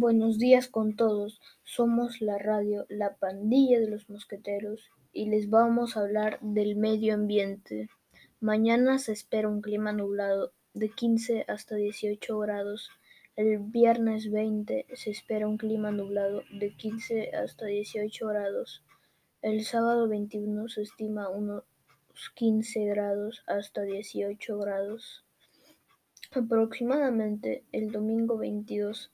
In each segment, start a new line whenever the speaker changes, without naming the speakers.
Buenos días con todos, somos la radio La Pandilla de los Mosqueteros y les vamos a hablar del medio ambiente. Mañana se espera un clima nublado de 15 hasta 18 grados. El viernes 20 se espera un clima nublado de 15 hasta 18 grados. El sábado 21 se estima unos 15 grados hasta 18 grados. Aproximadamente el domingo 22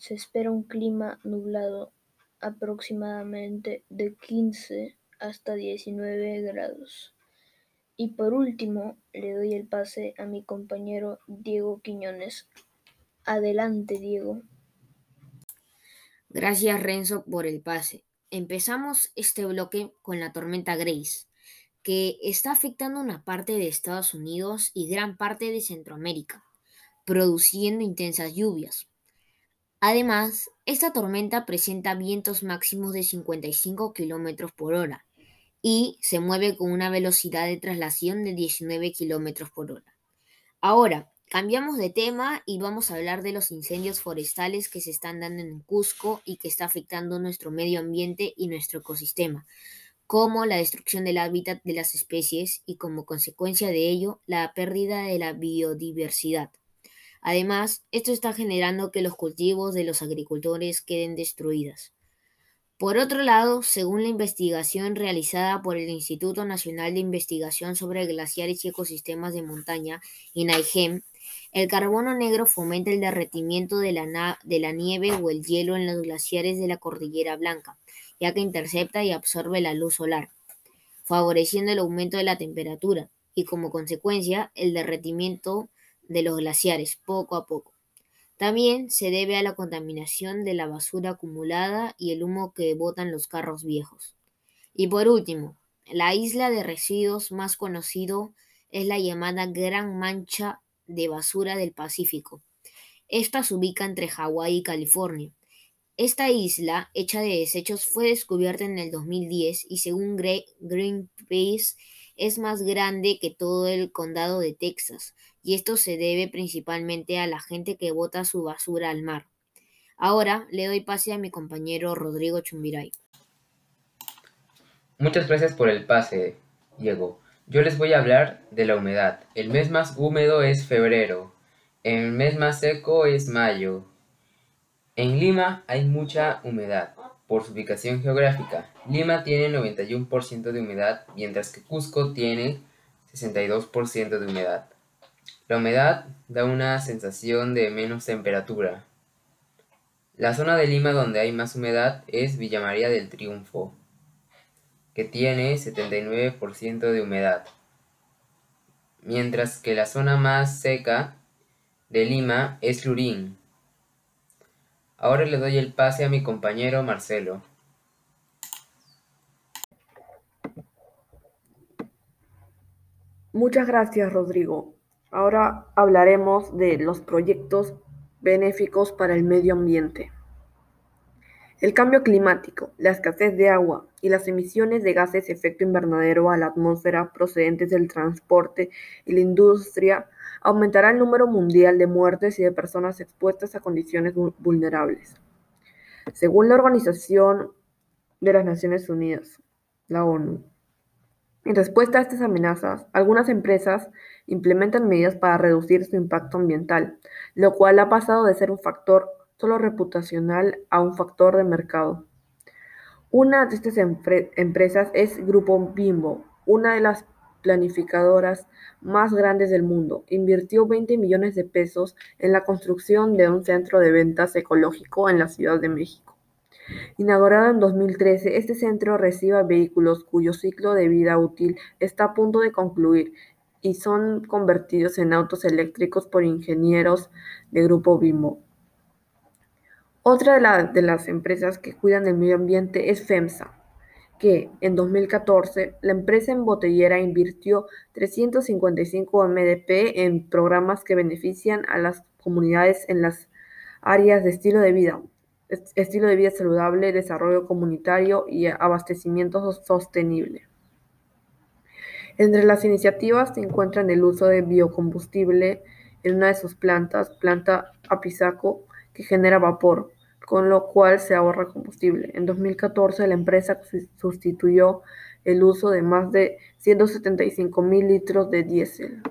se espera un clima nublado aproximadamente de 15 hasta 19 grados. Y por último, le doy el pase a mi compañero Diego Quiñones. Adelante, Diego.
Gracias, Renzo, por el pase. Empezamos este bloque con la tormenta Grace, que está afectando una parte de Estados Unidos y gran parte de Centroamérica, produciendo intensas lluvias. Además, esta tormenta presenta vientos máximos de 55 km por hora y se mueve con una velocidad de traslación de 19 km por hora. Ahora, cambiamos de tema y vamos a hablar de los incendios forestales que se están dando en Cusco y que está afectando nuestro medio ambiente y nuestro ecosistema, como la destrucción del hábitat de las especies y como consecuencia de ello la pérdida de la biodiversidad. Además, esto está generando que los cultivos de los agricultores queden destruidos. Por otro lado, según la investigación realizada por el Instituto Nacional de Investigación sobre Glaciares y Ecosistemas de Montaña, INAIGEM, el carbono negro fomenta el derretimiento de la, de la nieve o el hielo en los glaciares de la Cordillera Blanca, ya que intercepta y absorbe la luz solar, favoreciendo el aumento de la temperatura y como consecuencia el derretimiento de los glaciares poco a poco. También se debe a la contaminación de la basura acumulada y el humo que botan los carros viejos. Y por último, la isla de residuos más conocido es la llamada Gran Mancha de Basura del Pacífico. Esta se ubica entre Hawái y California. Esta isla, hecha de desechos, fue descubierta en el 2010 y según Greenpeace es más grande que todo el condado de Texas, y esto se debe principalmente a la gente que bota su basura al mar. Ahora le doy pase a mi compañero Rodrigo Chumbiray.
Muchas gracias por el pase, Diego. Yo les voy a hablar de la humedad. El mes más húmedo es febrero. El mes más seco es mayo. En Lima hay mucha humedad por su ubicación geográfica. Lima tiene 91% de humedad, mientras que Cusco tiene 62% de humedad. La humedad da una sensación de menos temperatura. La zona de Lima donde hay más humedad es Villa María del Triunfo, que tiene 79% de humedad, mientras que la zona más seca de Lima es Lurín, Ahora le doy el pase a mi compañero Marcelo.
Muchas gracias, Rodrigo. Ahora hablaremos de los proyectos benéficos para el medio ambiente. El cambio climático, la escasez de agua y las emisiones de gases de efecto invernadero a la atmósfera procedentes del transporte y la industria aumentará el número mundial de muertes y de personas expuestas a condiciones vulnerables. Según la Organización de las Naciones Unidas, la ONU, en respuesta a estas amenazas, algunas empresas implementan medidas para reducir su impacto ambiental, lo cual ha pasado de ser un factor solo reputacional a un factor de mercado. Una de estas empresas es Grupo Bimbo, una de las planificadoras más grandes del mundo, invirtió 20 millones de pesos en la construcción de un centro de ventas ecológico en la Ciudad de México. Inaugurado en 2013, este centro recibe vehículos cuyo ciclo de vida útil está a punto de concluir y son convertidos en autos eléctricos por ingenieros de Grupo Bimbo. Otra de, de las empresas que cuidan del medio ambiente es FEMSA, que en 2014 la empresa embotellera invirtió 355 MDP en programas que benefician a las comunidades en las áreas de estilo de vida, estilo de vida saludable, desarrollo comunitario y abastecimiento sostenible. Entre las iniciativas se encuentran el uso de biocombustible en una de sus plantas, planta Apizaco, que genera vapor, con lo cual se ahorra combustible. En 2014 la empresa sustituyó el uso de más de 175 mil litros de diésel.